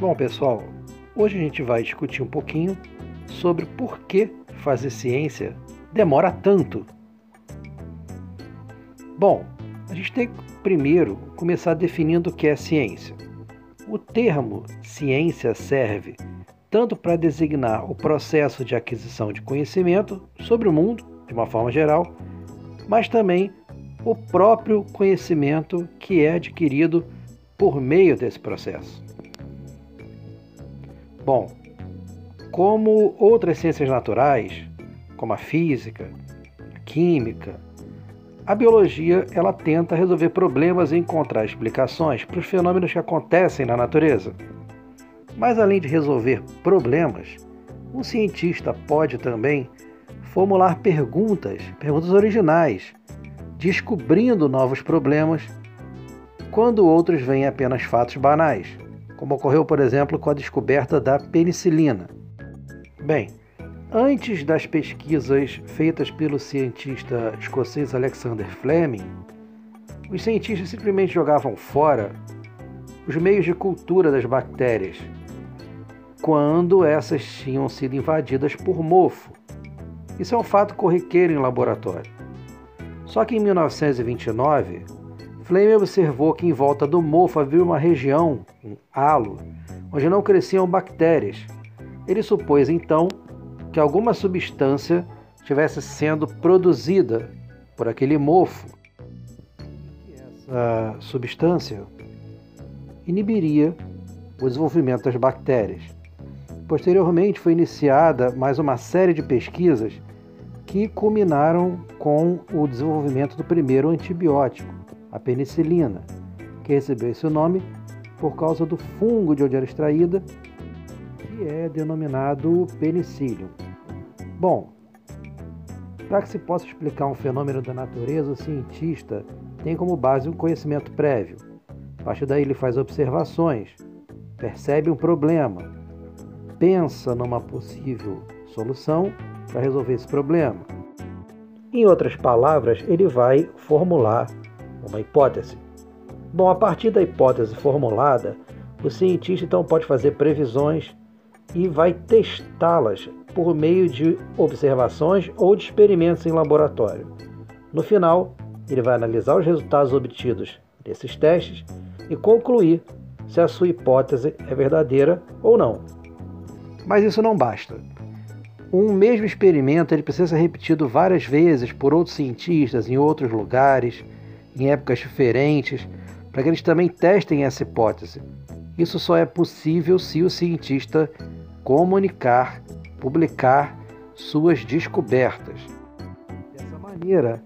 Bom, pessoal, hoje a gente vai discutir um pouquinho sobre por que fazer ciência demora tanto. Bom, a gente tem que primeiro começar definindo o que é ciência. O termo ciência serve tanto para designar o processo de aquisição de conhecimento sobre o mundo, de uma forma geral, mas também o próprio conhecimento que é adquirido por meio desse processo. Bom, como outras ciências naturais, como a física, a química, a biologia ela tenta resolver problemas e encontrar explicações para os fenômenos que acontecem na natureza. Mas além de resolver problemas, um cientista pode também formular perguntas, perguntas originais, descobrindo novos problemas, quando outros veem apenas fatos banais como ocorreu, por exemplo, com a descoberta da penicilina. Bem, antes das pesquisas feitas pelo cientista escocês Alexander Fleming, os cientistas simplesmente jogavam fora os meios de cultura das bactérias quando essas tinham sido invadidas por mofo. Isso é um fato corriqueiro em laboratório. Só que em 1929, Fleming observou que em volta do mofo havia uma região, um halo, onde não cresciam bactérias. Ele supôs então que alguma substância estivesse sendo produzida por aquele mofo. Essa substância inibiria o desenvolvimento das bactérias. Posteriormente foi iniciada mais uma série de pesquisas que culminaram com o desenvolvimento do primeiro antibiótico, a penicilina, que recebeu esse nome por causa do fungo de onde era extraída, que é denominado penicillium. Bom, para que se possa explicar um fenômeno da natureza, o cientista tem como base um conhecimento prévio. A partir daí ele faz observações, percebe um problema, pensa numa possível solução para resolver esse problema. Em outras palavras, ele vai formular uma hipótese. Bom, a partir da hipótese formulada, o cientista então pode fazer previsões e vai testá-las por meio de observações ou de experimentos em laboratório. No final, ele vai analisar os resultados obtidos desses testes e concluir se a sua hipótese é verdadeira ou não. Mas isso não basta. Um mesmo experimento ele precisa ser repetido várias vezes por outros cientistas em outros lugares em épocas diferentes, para que eles também testem essa hipótese. Isso só é possível se o cientista comunicar, publicar suas descobertas. Dessa maneira,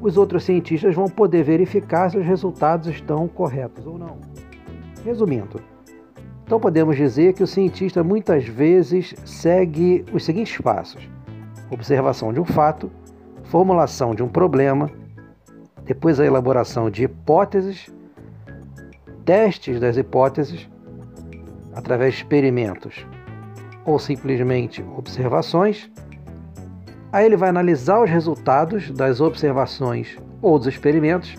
os outros cientistas vão poder verificar se os resultados estão corretos ou não. Resumindo, então podemos dizer que o cientista muitas vezes segue os seguintes passos: observação de um fato, formulação de um problema, depois a elaboração de hipóteses, testes das hipóteses através de experimentos ou simplesmente observações. Aí ele vai analisar os resultados das observações ou dos experimentos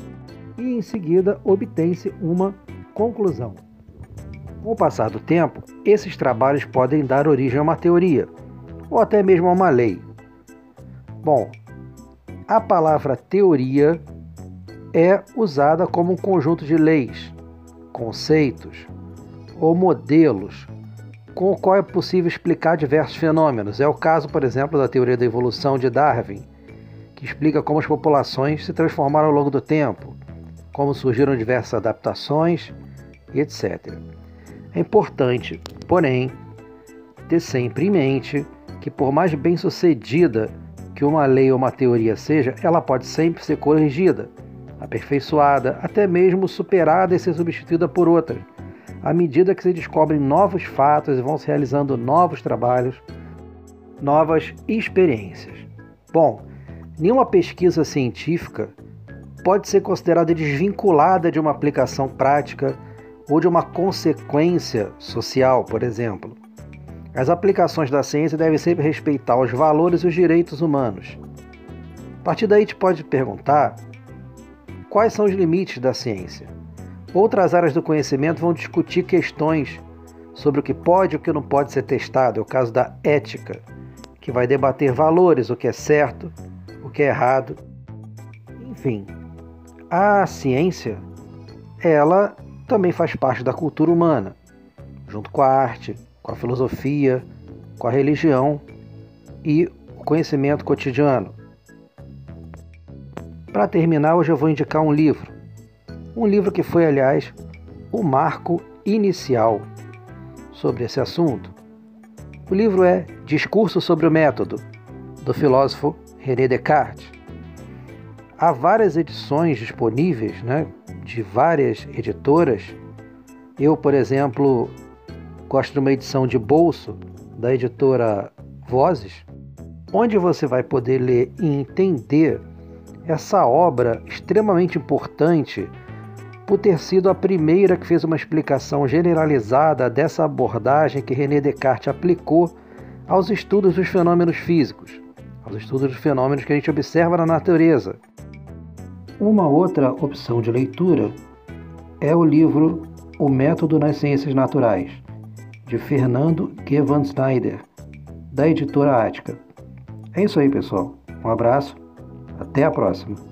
e em seguida obtém-se uma conclusão. Com o passar do tempo, esses trabalhos podem dar origem a uma teoria ou até mesmo a uma lei. Bom, a palavra teoria é usada como um conjunto de leis, conceitos ou modelos com o qual é possível explicar diversos fenômenos. É o caso, por exemplo, da teoria da evolução de Darwin, que explica como as populações se transformaram ao longo do tempo, como surgiram diversas adaptações e etc. É importante, porém, ter sempre em mente que, por mais bem sucedida que uma lei ou uma teoria seja, ela pode sempre ser corrigida aperfeiçoada, até mesmo superada e ser substituída por outra, à medida que se descobrem novos fatos e vão se realizando novos trabalhos, novas experiências. Bom, nenhuma pesquisa científica pode ser considerada desvinculada de uma aplicação prática ou de uma consequência social, por exemplo. As aplicações da ciência devem sempre respeitar os valores e os direitos humanos. A partir daí, te pode perguntar Quais são os limites da ciência? Outras áreas do conhecimento vão discutir questões sobre o que pode e o que não pode ser testado. É o caso da ética, que vai debater valores, o que é certo, o que é errado. Enfim, a ciência, ela também faz parte da cultura humana, junto com a arte, com a filosofia, com a religião e o conhecimento cotidiano. Para terminar, hoje eu vou indicar um livro. Um livro que foi, aliás, o marco inicial sobre esse assunto. O livro é Discurso sobre o Método, do filósofo René Descartes. Há várias edições disponíveis, né, de várias editoras. Eu, por exemplo, gosto de uma edição de bolso da editora Vozes, onde você vai poder ler e entender essa obra extremamente importante por ter sido a primeira que fez uma explicação generalizada dessa abordagem que René Descartes aplicou aos estudos dos fenômenos físicos, aos estudos dos fenômenos que a gente observa na natureza. Uma outra opção de leitura é o livro O Método nas Ciências Naturais, de Fernando Gevan Snyder, da editora Ática. É isso aí, pessoal. Um abraço, até a próxima.